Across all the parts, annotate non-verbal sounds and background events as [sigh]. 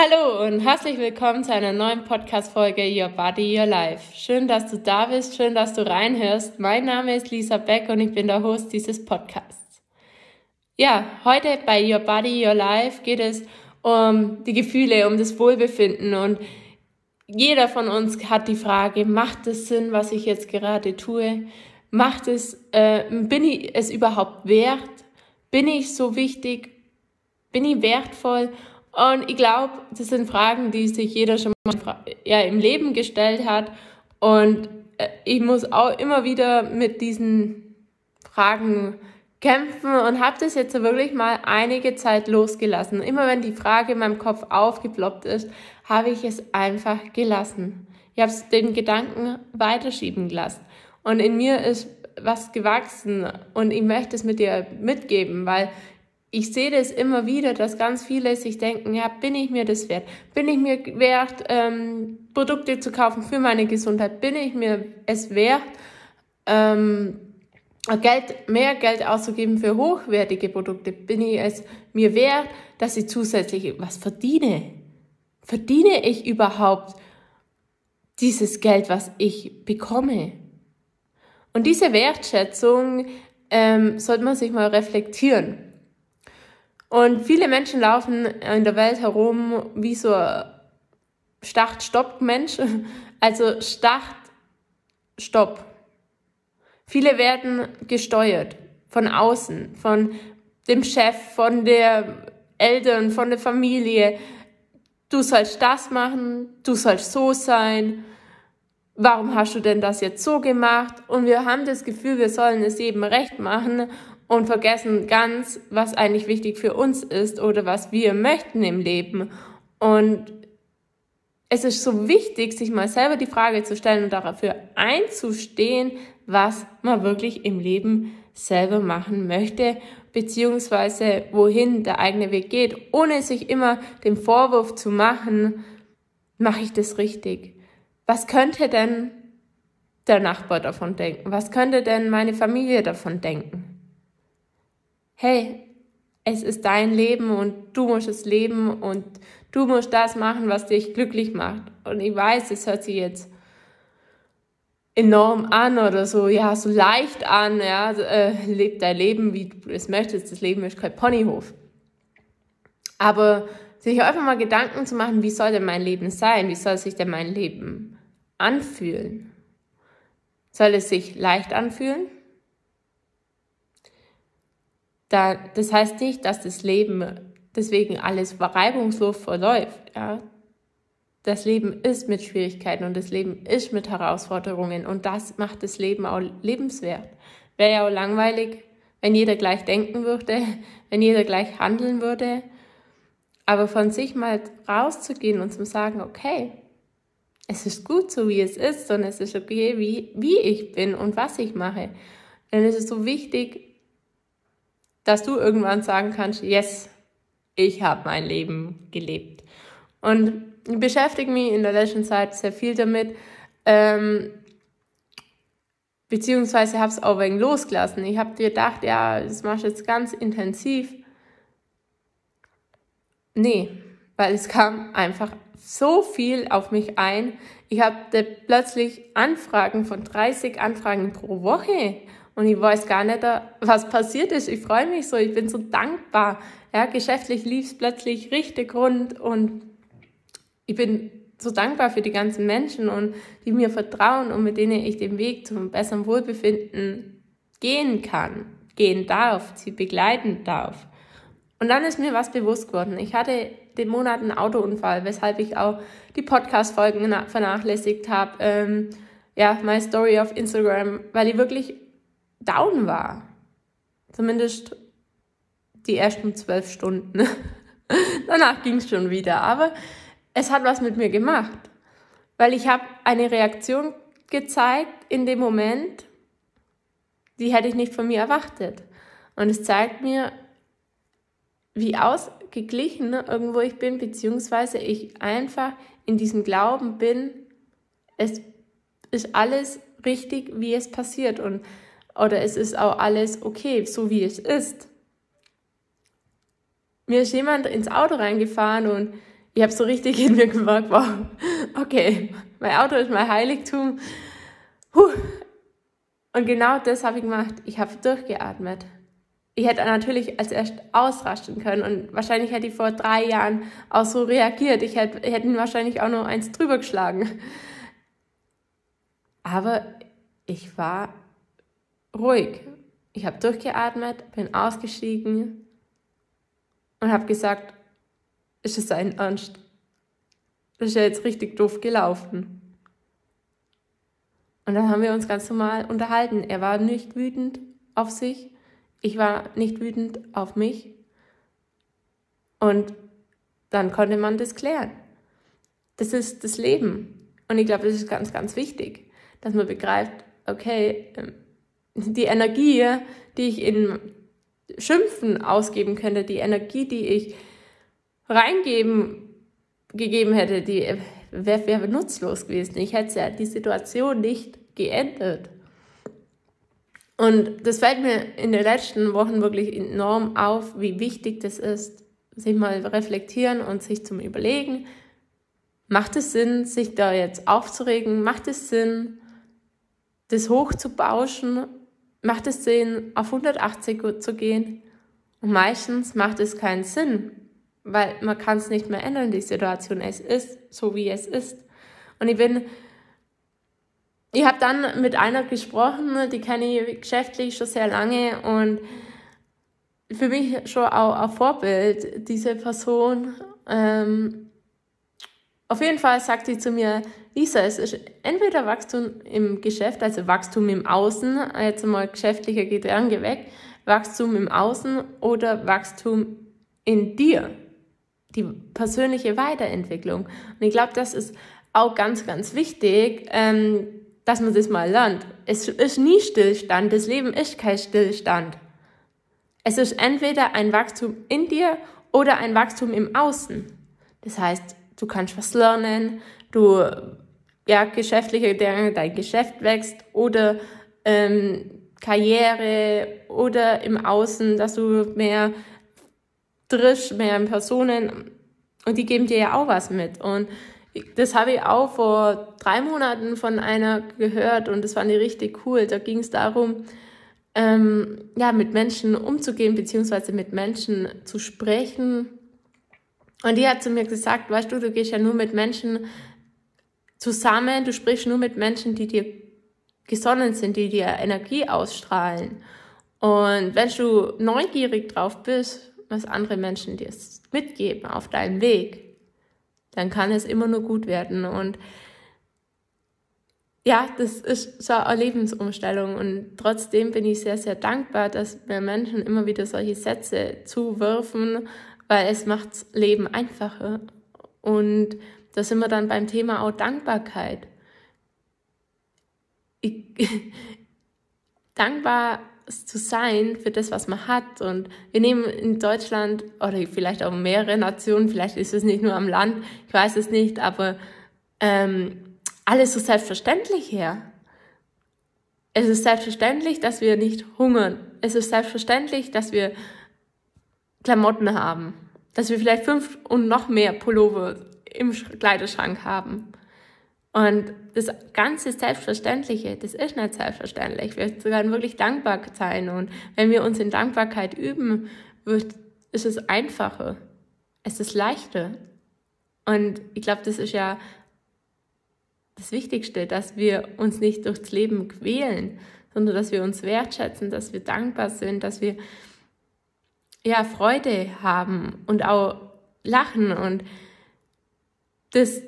Hallo und herzlich willkommen zu einer neuen Podcast-Folge Your Body, Your Life. Schön, dass du da bist, schön, dass du reinhörst. Mein Name ist Lisa Beck und ich bin der Host dieses Podcasts. Ja, heute bei Your Body, Your Life geht es um die Gefühle, um das Wohlbefinden und jeder von uns hat die Frage, macht es Sinn, was ich jetzt gerade tue? Macht es, äh, bin ich es überhaupt wert? Bin ich so wichtig? Bin ich wertvoll? Und ich glaube, das sind Fragen, die sich jeder schon mal ja, im Leben gestellt hat. Und äh, ich muss auch immer wieder mit diesen Fragen kämpfen und habe das jetzt wirklich mal einige Zeit losgelassen. Immer wenn die Frage in meinem Kopf aufgeploppt ist, habe ich es einfach gelassen. Ich habe den Gedanken weiterschieben gelassen. Und in mir ist was gewachsen und ich möchte es mit dir mitgeben, weil ich sehe das immer wieder, dass ganz viele sich denken, ja, bin ich mir das wert? Bin ich mir wert, ähm, Produkte zu kaufen für meine Gesundheit? Bin ich mir es wert, ähm, Geld, mehr Geld auszugeben für hochwertige Produkte? Bin ich es mir wert, dass ich zusätzlich was verdiene? Verdiene ich überhaupt dieses Geld, was ich bekomme? Und diese Wertschätzung ähm, sollte man sich mal reflektieren. Und viele Menschen laufen in der Welt herum wie so Start-Stopp-Mensch. [laughs] Also Start, Stopp. Viele werden gesteuert von außen, von dem Chef, von der Eltern, von der Familie. Du sollst das machen, du sollst so sein. Warum hast du denn das jetzt so gemacht? Und wir haben das Gefühl, wir sollen es jedem recht machen und vergessen ganz, was eigentlich wichtig für uns ist oder was wir möchten im Leben. Und es ist so wichtig, sich mal selber die Frage zu stellen und dafür einzustehen, was man wirklich im Leben selber machen möchte, beziehungsweise wohin der eigene Weg geht, ohne sich immer den Vorwurf zu machen, mache ich das richtig? Was könnte denn der Nachbar davon denken? Was könnte denn meine Familie davon denken? Hey, es ist dein Leben und du musst es leben und du musst das machen, was dich glücklich macht. Und ich weiß, es hört sich jetzt enorm an oder so, ja, so leicht an, ja, äh, leb dein Leben, wie du es möchtest. Das Leben ist kein Ponyhof. Aber sich einfach mal Gedanken zu machen, wie soll denn mein Leben sein? Wie soll sich denn mein Leben anfühlen? Soll es sich leicht anfühlen? Da, das heißt nicht, dass das Leben deswegen alles reibungslos verläuft. Ja? Das Leben ist mit Schwierigkeiten und das Leben ist mit Herausforderungen und das macht das Leben auch lebenswert. Wäre ja auch langweilig, wenn jeder gleich denken würde, [laughs] wenn jeder gleich handeln würde. Aber von sich mal rauszugehen und zu sagen, okay, es ist gut so, wie es ist und es ist okay, wie, wie ich bin und was ich mache. Dann ist es so wichtig, dass du irgendwann sagen kannst, yes, ich habe mein Leben gelebt. Und ich beschäftige mich in der letzten Zeit sehr viel damit, ähm, beziehungsweise habe es auch wegen losgelassen. Ich habe gedacht, ja, das machst du jetzt ganz intensiv. Nee, weil es kam einfach so viel auf mich ein. Ich hatte plötzlich Anfragen von 30 Anfragen pro Woche und ich weiß gar nicht, was passiert ist. Ich freue mich so, ich bin so dankbar. Ja, geschäftlich lief es plötzlich richtig rund und ich bin so dankbar für die ganzen Menschen und die mir vertrauen und mit denen ich den Weg zum besseren Wohlbefinden gehen kann, gehen darf, sie begleiten darf. Und dann ist mir was bewusst geworden. Ich hatte den Monat einen Autounfall, weshalb ich auch die Podcast-Folgen vernachlässigt habe. Ähm, ja, my Story auf Instagram, weil ich wirklich down war. Zumindest die ersten zwölf Stunden. [laughs] Danach ging es schon wieder. Aber es hat was mit mir gemacht. Weil ich habe eine Reaktion gezeigt in dem Moment, die hätte ich nicht von mir erwartet. Und es zeigt mir, wie ausgeglichen irgendwo ich bin, beziehungsweise ich einfach in diesem Glauben bin, es ist alles richtig, wie es passiert. Und oder es ist auch alles okay, so wie es ist. Mir ist jemand ins Auto reingefahren und ich habe so richtig in mir gemerkt, wow, okay, mein Auto ist mein Heiligtum. Puh. Und genau das habe ich gemacht. Ich habe durchgeatmet. Ich hätte natürlich als erst ausrasten können und wahrscheinlich hätte ich vor drei Jahren auch so reagiert. Ich hätte, hätte ihn wahrscheinlich auch noch eins drüber geschlagen. Aber ich war ruhig. Ich habe durchgeatmet, bin ausgestiegen und habe gesagt, ist es ein Ernst? Das ist ja jetzt richtig doof gelaufen. Und dann haben wir uns ganz normal unterhalten. Er war nicht wütend auf sich, ich war nicht wütend auf mich. Und dann konnte man das klären. Das ist das Leben. Und ich glaube, das ist ganz, ganz wichtig, dass man begreift, okay, ähm, die Energie, die ich in Schimpfen ausgeben könnte, die Energie, die ich reingeben gegeben hätte, die wäre wär nutzlos gewesen. Ich hätte ja die Situation nicht geändert. Und das fällt mir in den letzten Wochen wirklich enorm auf, wie wichtig das ist, sich mal reflektieren und sich zum Überlegen, macht es Sinn, sich da jetzt aufzuregen? Macht es Sinn, das hochzubauschen? Macht es Sinn, auf 180 zu gehen? Und meistens macht es keinen Sinn, weil man kann es nicht mehr ändern, die Situation. Es ist so, wie es ist. Und ich bin, ich habe dann mit einer gesprochen, die kenne ich geschäftlich schon sehr lange und für mich schon auch ein Vorbild, diese Person. Ähm, auf jeden Fall sagt sie zu mir, Lisa, es ist entweder Wachstum im Geschäft, also Wachstum im Außen, jetzt mal geschäftlicher Gedanke weg, Wachstum im Außen oder Wachstum in dir die persönliche Weiterentwicklung. Und ich glaube, das ist auch ganz, ganz wichtig, ähm, dass man das mal lernt. Es ist nie Stillstand. Das Leben ist kein Stillstand. Es ist entweder ein Wachstum in dir oder ein Wachstum im Außen. Das heißt, du kannst was lernen, du, ja, geschäftliche, dein Geschäft wächst oder ähm, Karriere oder im Außen, dass du mehr triffst, mehr Personen und die geben dir ja auch was mit. Und das habe ich auch vor drei Monaten von einer gehört und das fand ich richtig cool. Da ging es darum, ähm, ja, mit Menschen umzugehen, beziehungsweise mit Menschen zu sprechen. Und die hat zu mir gesagt, weißt du, du gehst ja nur mit Menschen zusammen, du sprichst nur mit Menschen, die dir gesonnen sind, die dir Energie ausstrahlen. Und wenn du neugierig drauf bist, was andere Menschen dir mitgeben auf deinem Weg, dann kann es immer nur gut werden. Und ja, das ist so eine Lebensumstellung. Und trotzdem bin ich sehr, sehr dankbar, dass mir Menschen immer wieder solche Sätze zuwirfen, weil es macht das Leben einfacher. Und da sind wir dann beim Thema auch Dankbarkeit. Ich, [laughs] dankbar zu sein für das, was man hat. Und wir nehmen in Deutschland oder vielleicht auch mehrere Nationen, vielleicht ist es nicht nur am Land, ich weiß es nicht, aber ähm, alles so selbstverständlich her. Es ist selbstverständlich, dass wir nicht hungern. Es ist selbstverständlich, dass wir Klamotten haben. Dass wir vielleicht fünf und noch mehr Pullover im Kleiderschrank haben. Und das ganze Selbstverständliche, das ist nicht selbstverständlich. Wir können wirklich dankbar sein. Und wenn wir uns in Dankbarkeit üben, wird, ist es einfacher. Es ist leichter. Und ich glaube, das ist ja das Wichtigste, dass wir uns nicht durchs Leben quälen, sondern dass wir uns wertschätzen, dass wir dankbar sind, dass wir ja Freude haben und auch lachen und das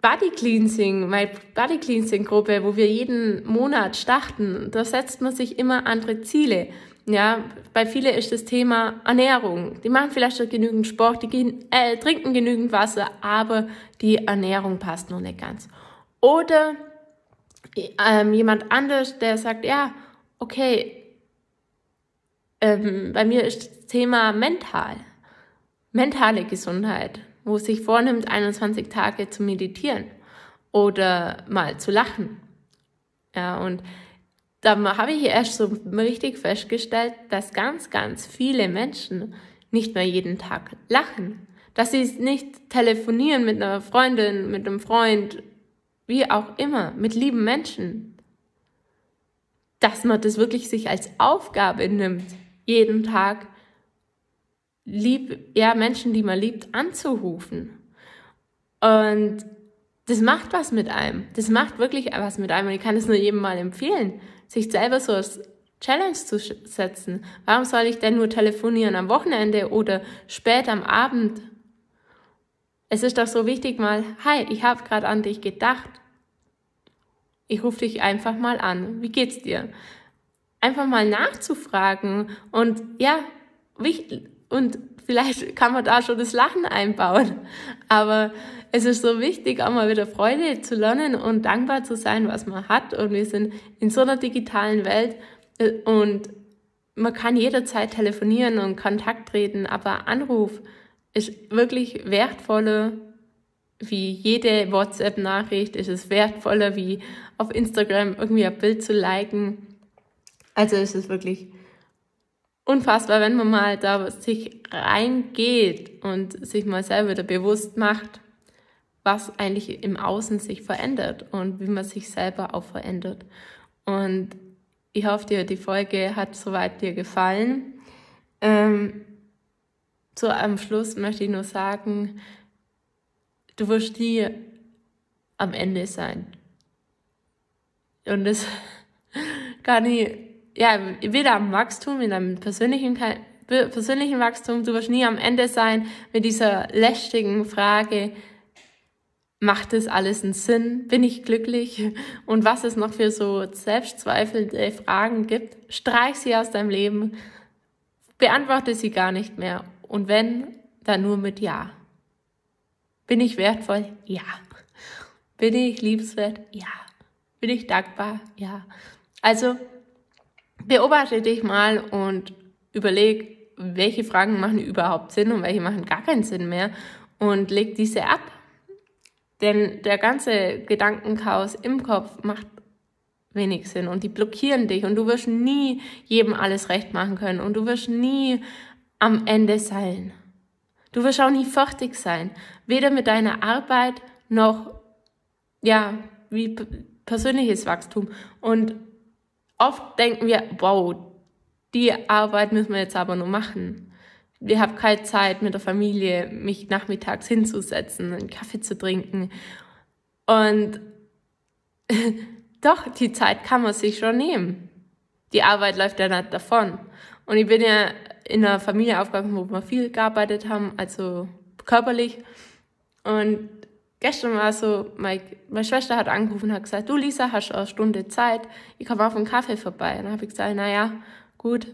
Body Cleansing, meine Body Cleansing Gruppe, wo wir jeden Monat starten, da setzt man sich immer andere Ziele. Ja, bei vielen ist das Thema Ernährung. Die machen vielleicht schon genügend Sport, die gehen, äh, trinken genügend Wasser, aber die Ernährung passt noch nicht ganz. Oder ähm, jemand anders, der sagt, ja, okay, ähm, bei mir ist das Thema mental, mentale Gesundheit wo sich vornimmt, 21 Tage zu meditieren oder mal zu lachen. Ja, und da habe ich erst so richtig festgestellt, dass ganz, ganz viele Menschen nicht mehr jeden Tag lachen. dass sie nicht telefonieren mit einer Freundin, mit einem Freund, wie auch immer, mit lieben Menschen. Dass man das wirklich sich als Aufgabe nimmt, jeden Tag lieb, ja, Menschen, die man liebt, anzurufen. Und das macht was mit einem. Das macht wirklich was mit einem. Und ich kann es nur jedem mal empfehlen, sich selber so als Challenge zu setzen. Warum soll ich denn nur telefonieren am Wochenende oder spät am Abend? Es ist doch so wichtig mal, hi, ich habe gerade an dich gedacht. Ich rufe dich einfach mal an. Wie geht's dir? Einfach mal nachzufragen und ja, und vielleicht [laughs] kann man da schon das Lachen einbauen. Aber es ist so wichtig, auch mal wieder Freude zu lernen und dankbar zu sein, was man hat. Und wir sind in so einer digitalen Welt äh, und man kann jederzeit telefonieren und Kontakt treten, aber Anruf ist wirklich wertvoller wie jede WhatsApp-Nachricht, ist es wertvoller wie auf Instagram irgendwie ein Bild zu liken. Also ist es wirklich unfassbar, wenn man mal da sich reingeht und sich mal selber wieder bewusst macht, was eigentlich im Außen sich verändert und wie man sich selber auch verändert. Und ich hoffe dir, die Folge hat soweit dir gefallen. Ähm, so am Schluss möchte ich nur sagen, du wirst nie am Ende sein. Und das [laughs] kann ich ja, weder am Wachstum, in einem persönlichen, persönlichen Wachstum, du wirst nie am Ende sein mit dieser lästigen Frage, macht das alles einen Sinn? Bin ich glücklich? Und was es noch für so selbstzweifelnde Fragen gibt, streich sie aus deinem Leben, beantworte sie gar nicht mehr. Und wenn, dann nur mit Ja. Bin ich wertvoll? Ja. Bin ich liebenswert? Ja. Bin ich dankbar? Ja. Also, beobachte dich mal und überleg, welche Fragen machen überhaupt Sinn und welche machen gar keinen Sinn mehr und leg diese ab. Denn der ganze Gedankenchaos im Kopf macht wenig Sinn und die blockieren dich und du wirst nie jedem alles recht machen können und du wirst nie am Ende sein. Du wirst auch nie fertig sein, weder mit deiner Arbeit noch ja, wie persönliches Wachstum und oft denken wir, wow, die Arbeit müssen wir jetzt aber nur machen. Ich habe keine Zeit mit der Familie, mich nachmittags hinzusetzen, einen Kaffee zu trinken. Und [laughs] doch, die Zeit kann man sich schon nehmen. Die Arbeit läuft ja nicht davon. Und ich bin ja in einer Familie aufgewachsen, wo wir viel gearbeitet haben, also körperlich. Und gestern war so, meine, meine Schwester hat angerufen und hat gesagt, du Lisa, hast eine Stunde Zeit? Ich komme auf einen Kaffee vorbei. Dann habe ich gesagt, na ja, gut,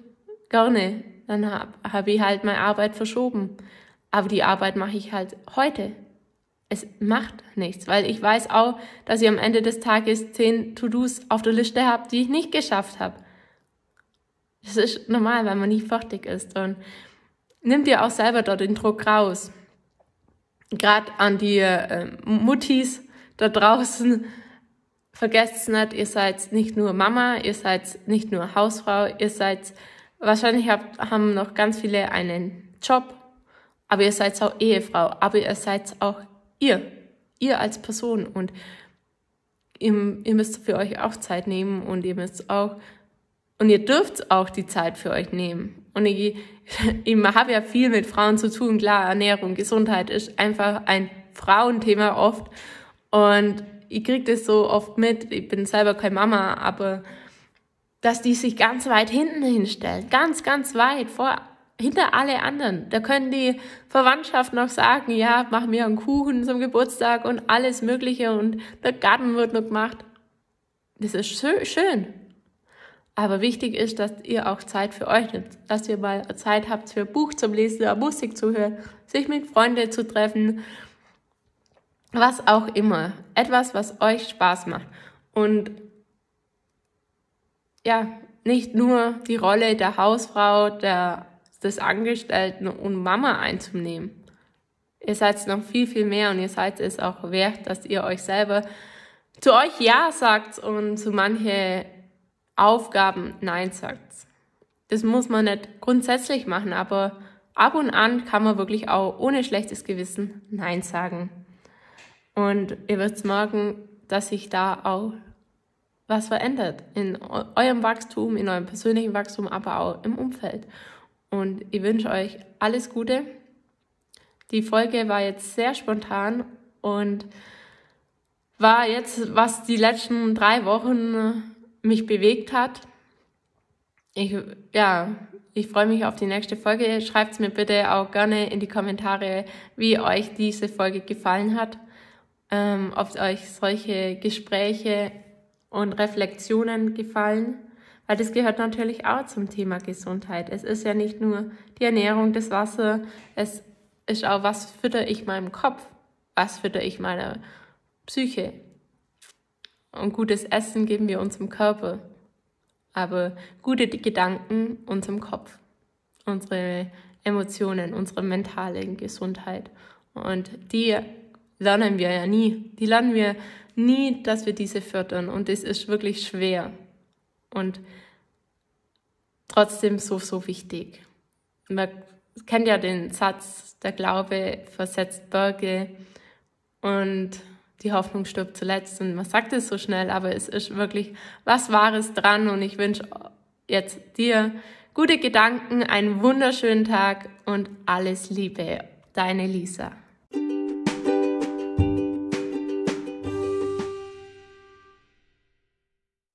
gerne. Dann habe hab ich halt meine Arbeit verschoben. Aber die Arbeit mache ich halt heute. Es macht nichts, weil ich weiß auch, dass ich am Ende des Tages zehn To-Dos auf der Liste habe, die ich nicht geschafft habe. Das ist normal, weil man nie fertig ist. Und nimm dir auch selber dort den Druck raus gerade an die äh, Muttis da draußen, vergesst nicht, ihr seid nicht nur Mama, ihr seid nicht nur Hausfrau, ihr seid, wahrscheinlich habt, haben noch ganz viele einen Job, aber ihr seid auch Ehefrau, aber ihr seid auch ihr, ihr als Person und ihr, ihr müsst für euch auch Zeit nehmen und ihr müsst auch, und ihr dürft auch die Zeit für euch nehmen. Und ich, [laughs] ich habe ja viel mit Frauen zu tun. Klar, Ernährung, Gesundheit ist einfach ein Frauenthema oft. Und ich kriege das so oft mit. Ich bin selber keine Mama, aber dass die sich ganz weit hinten hinstellen. Ganz, ganz weit vor, hinter alle anderen. Da können die Verwandtschaft noch sagen, ja, mach mir einen Kuchen zum Geburtstag und alles Mögliche und der Garten wird noch gemacht. Das ist schön. Aber wichtig ist, dass ihr auch Zeit für euch nutzt, dass ihr mal Zeit habt für Buch zum Lesen oder Musik zu hören, sich mit Freunden zu treffen, was auch immer. Etwas, was euch Spaß macht. Und ja, nicht nur die Rolle der Hausfrau, der, des Angestellten und Mama einzunehmen. Ihr seid noch viel, viel mehr und ihr seid es auch wert, dass ihr euch selber zu euch Ja sagt und zu manche Aufgaben Nein sagt. Das muss man nicht grundsätzlich machen, aber ab und an kann man wirklich auch ohne schlechtes Gewissen Nein sagen. Und ihr werdet merken, dass sich da auch was verändert in eurem Wachstum, in eurem persönlichen Wachstum, aber auch im Umfeld. Und ich wünsche euch alles Gute. Die Folge war jetzt sehr spontan und war jetzt, was die letzten drei Wochen mich bewegt hat. Ich, ja, ich freue mich auf die nächste Folge. Schreibt mir bitte auch gerne in die Kommentare, wie euch diese Folge gefallen hat, ähm, ob euch solche Gespräche und Reflexionen gefallen, weil das gehört natürlich auch zum Thema Gesundheit. Es ist ja nicht nur die Ernährung, das Wasser, es ist auch, was fütter ich meinem Kopf, was fütter ich meiner Psyche. Und gutes Essen geben wir unserem Körper, aber gute Gedanken unserem Kopf, unsere Emotionen, unsere mentale Gesundheit. Und die lernen wir ja nie. Die lernen wir nie, dass wir diese fördern. Und es ist wirklich schwer. Und trotzdem so, so wichtig. Man kennt ja den Satz, der Glaube versetzt Berge und die Hoffnung stirbt zuletzt. Und man sagt es so schnell, aber es ist wirklich was Wahres dran. Und ich wünsche jetzt dir gute Gedanken, einen wunderschönen Tag und alles Liebe. Deine Lisa.